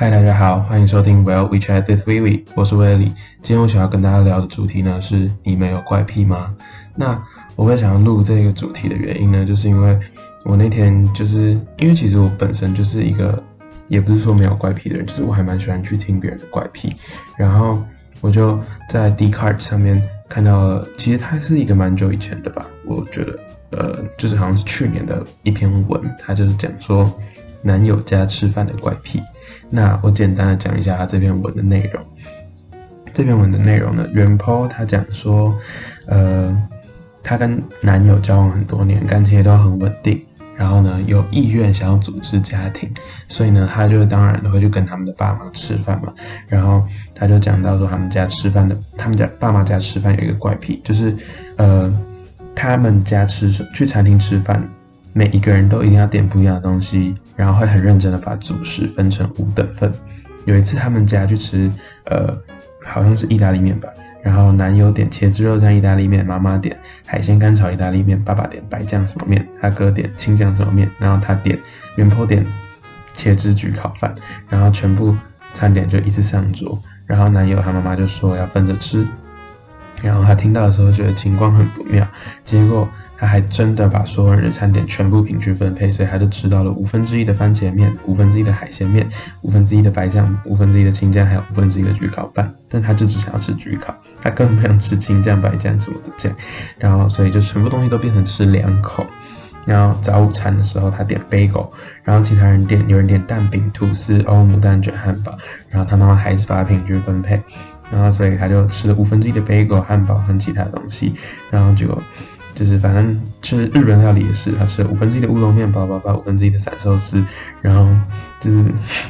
嗨，大家好，欢迎收听 Well We Chat with Vivi，我是威利。今天我想要跟大家聊的主题呢是：你没有怪癖吗？那我会想要录这个主题的原因呢，就是因为我那天就是因为其实我本身就是一个，也不是说没有怪癖的人，就是我还蛮喜欢去听别人的怪癖。然后我就在 d c a r d 上面看到了，其实它是一个蛮久以前的吧，我觉得，呃，就是好像是去年的一篇文，它就是讲说男友家吃饭的怪癖。那我简单的讲一下他这篇文的内容。这篇文的内容呢，原 po 他讲说，呃，他跟男友交往很多年，感情也都很稳定，然后呢有意愿想要组织家庭，所以呢他就当然会去跟他们的爸妈吃饭嘛。然后他就讲到说，他们家吃饭的，他们家爸妈家吃饭有一个怪癖，就是呃，他们家吃去餐厅吃饭。每一个人都一定要点不一样的东西，然后会很认真的把主食分成五等份。有一次他们家去吃，呃，好像是意大利面吧，然后男友点茄子肉酱意大利面，妈妈点海鲜干炒意大利面，爸爸点白酱什么面，他哥点青酱什么面，然后他点原坡点茄子焗烤饭，然后全部餐点就一次上桌，然后男友他妈妈就说要分着吃，然后他听到的时候觉得情况很不妙，结果。他还真的把所有人的餐点全部平均分配，所以他就吃到了五分之一的番茄面，五分之一的海鲜面，五分之一的白酱，五分之一的青酱，还有五分之一的焗烤饭。但他就只想要吃焗烤，他根本不想吃青酱、白酱什么的酱。然后，所以就全部东西都变成吃两口。然后早午餐的时候，他点 bagel，然后其他人点，有人点蛋饼、吐司、欧姆蛋卷、汉堡。然后他妈妈还是把它平均分配。然后，所以他就吃了五分之一的 bagel、汉堡和其他东西。然后就。就是反正吃日本料理也是，他吃了五分之一的乌龙面包，包包五分之一的散寿司，然后就是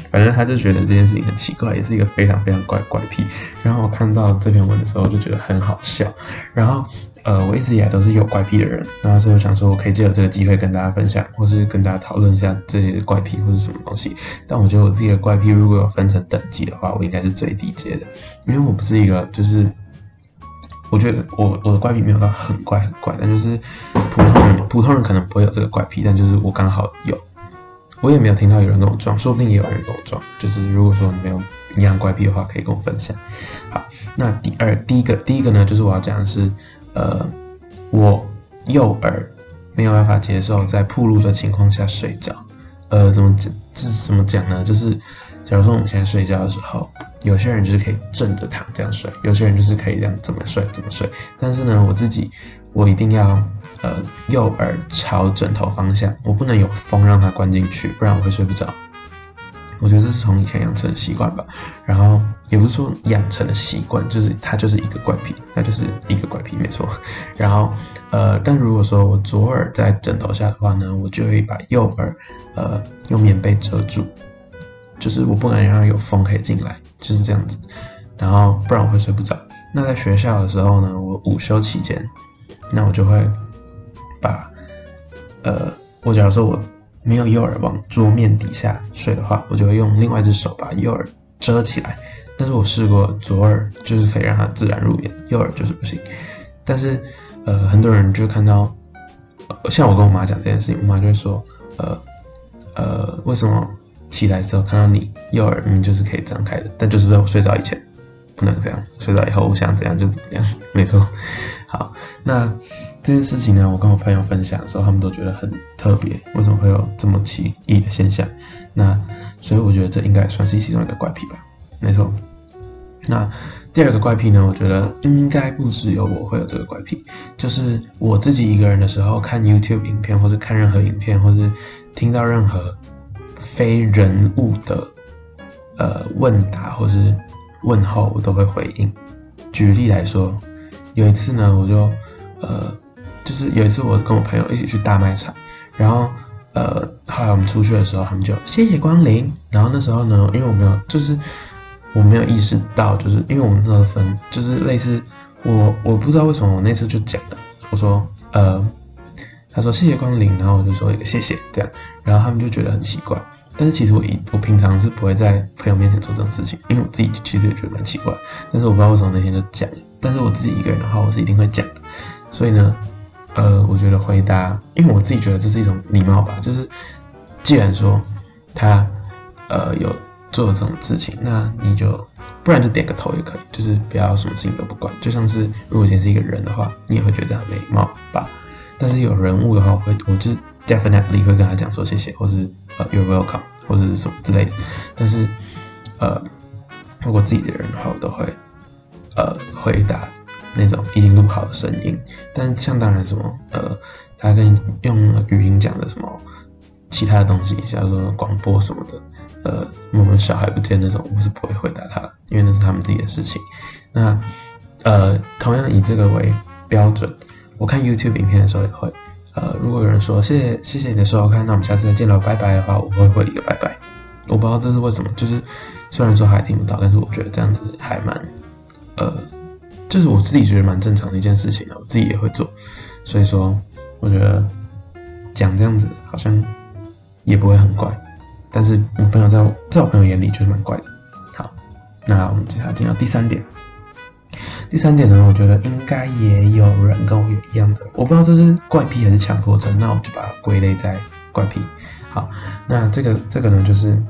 反正他就觉得这件事情很奇怪，也是一个非常非常怪怪癖。然后我看到这篇文的时候，就觉得很好笑。然后呃，我一直以来都是有怪癖的人，然后所以我想说，我可以借着这个机会跟大家分享，或是跟大家讨论一下这些怪癖或是什么东西。但我觉得我自己的怪癖如果有分成等级的话，我应该是最低阶的，因为我不是一个就是。我觉得我我的怪癖没有到很怪很怪，但就是普通人普通人可能不会有这个怪癖，但就是我刚好有，我也没有听到有人跟我撞，说不定也有人跟我撞。就是如果说你没有一样怪癖的话，可以跟我分享。好，那第二第一个第一个呢，就是我要讲的是，呃，我右耳没有办法接受在铺路的情况下睡着。呃，怎么讲？这怎么讲呢？就是假如说我们现在睡觉的时候。有些人就是可以正着躺这样睡，有些人就是可以这样怎么睡怎么睡。但是呢，我自己我一定要呃右耳朝枕头方向，我不能有风让它关进去，不然我会睡不着。我觉得这是从以前养成的习惯吧。然后也不是说养成的习惯，就是它就是一个怪癖，那就是一个怪癖没错。然后呃，但如果说我左耳在枕头下的话呢，我就会把右耳呃用棉被遮住。就是我不能让有风可以进来，就是这样子，然后不然我会睡不着。那在学校的时候呢，我午休期间，那我就会把，呃，我假如说我没有右耳往桌面底下睡的话，我就会用另外一只手把右耳遮起来。但是我试过左耳就是可以让它自然入眠，右耳就是不行。但是呃，很多人就看到，像我跟我妈讲这件事情，我妈就会说，呃呃，为什么？起来之后看到你右耳明明就是可以张开的，但就是在我睡着以前不能这样，睡着以后我想怎样就怎样，没错。好，那这件事情呢，我跟我朋友分享的时候，他们都觉得很特别，为什么会有这么奇异的现象？那所以我觉得这应该算是其中一个怪癖吧，没错。那第二个怪癖呢，我觉得应该不只有我会有这个怪癖，就是我自己一个人的时候看 YouTube 影片，或是看任何影片，或是听到任何。非人物的呃问答或是问候，我都会回应。举例来说，有一次呢，我就呃，就是有一次我跟我朋友一起去大卖场，然后呃，后来我们出去的时候，他们就谢谢光临。然后那时候呢，因为我没有，就是我没有意识到，就是因为我们那个分，就是类似我我不知道为什么我那次就讲了，我说呃，他说谢谢光临，然后我就说谢谢这样，然后他们就觉得很奇怪。但是其实我一我平常是不会在朋友面前做这种事情，因为我自己其实也觉得蛮奇怪。但是我不知道为什么那天就讲，但是我自己一个人的话，我是一定会讲的。所以呢，呃，我觉得回答，因为我自己觉得这是一种礼貌吧，就是既然说他呃有做这种事情，那你就不然就点个头也可以，就是不要什么事情都不管。就像是如果以前是一个人的话，你也会觉得很没貌吧？但是有人物的话，我会我就 definitely 会跟他讲说谢谢，或是呃 you're welcome，或者是什么之类的。但是呃如果自己的人的话，我都会呃回答那种已经录好的声音。但像当然什么呃他跟用语音讲的什么其他的东西，像说广播什么的。呃，我们小孩不见那种，我是不会回答他，因为那是他们自己的事情。那呃，同样以这个为标准，我看 YouTube 影片的时候也会，呃，如果有人说谢谢谢谢你的收看，那我们下次再见了，拜拜的话，我会回一个拜拜。我不知道这是为什么，就是虽然说还听不到，但是我觉得这样子还蛮，呃，就是我自己觉得蛮正常的一件事情啊，我自己也会做，所以说我觉得讲这样子好像也不会很怪。但是我朋友在我在我朋友眼里就是蛮怪的。好，那我们接下来进到第三点。第三点呢，我觉得应该也有人跟我有一样的，我不知道这是怪癖还是强迫症，那我就把它归类在怪癖。好，那这个这个呢，就是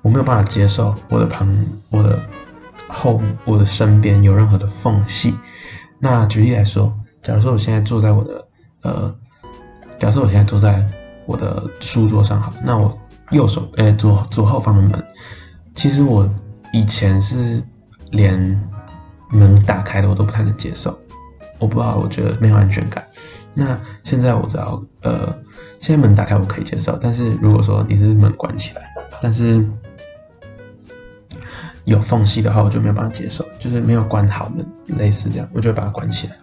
我没有办法接受我的旁我的后我的身边有任何的缝隙。那举例来说，假如说我现在坐在我的呃，假如说我现在坐在我的书桌上，好，那我。右手，诶，左左后方的门，其实我以前是连门打开的我都不太能接受，我不知道，我觉得没有安全感。那现在我只要，呃，现在门打开我可以接受，但是如果说你是门关起来，但是有缝隙的话，我就没有办法接受，就是没有关好门，类似这样，我就会把它关起来。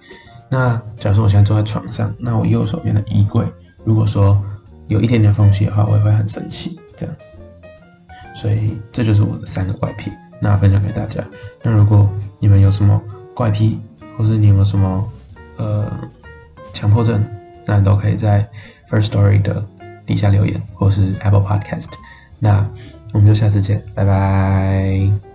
那假如说我现在坐在床上，那我右手边的衣柜，如果说有一点点缝隙的话，我也会很生气，这样。所以这就是我的三个怪癖，那分享给大家。那如果你们有什么怪癖，或是你有什么呃强迫症，那都可以在 First Story 的底下留言，或是 Apple Podcast。那我们就下次见，拜拜。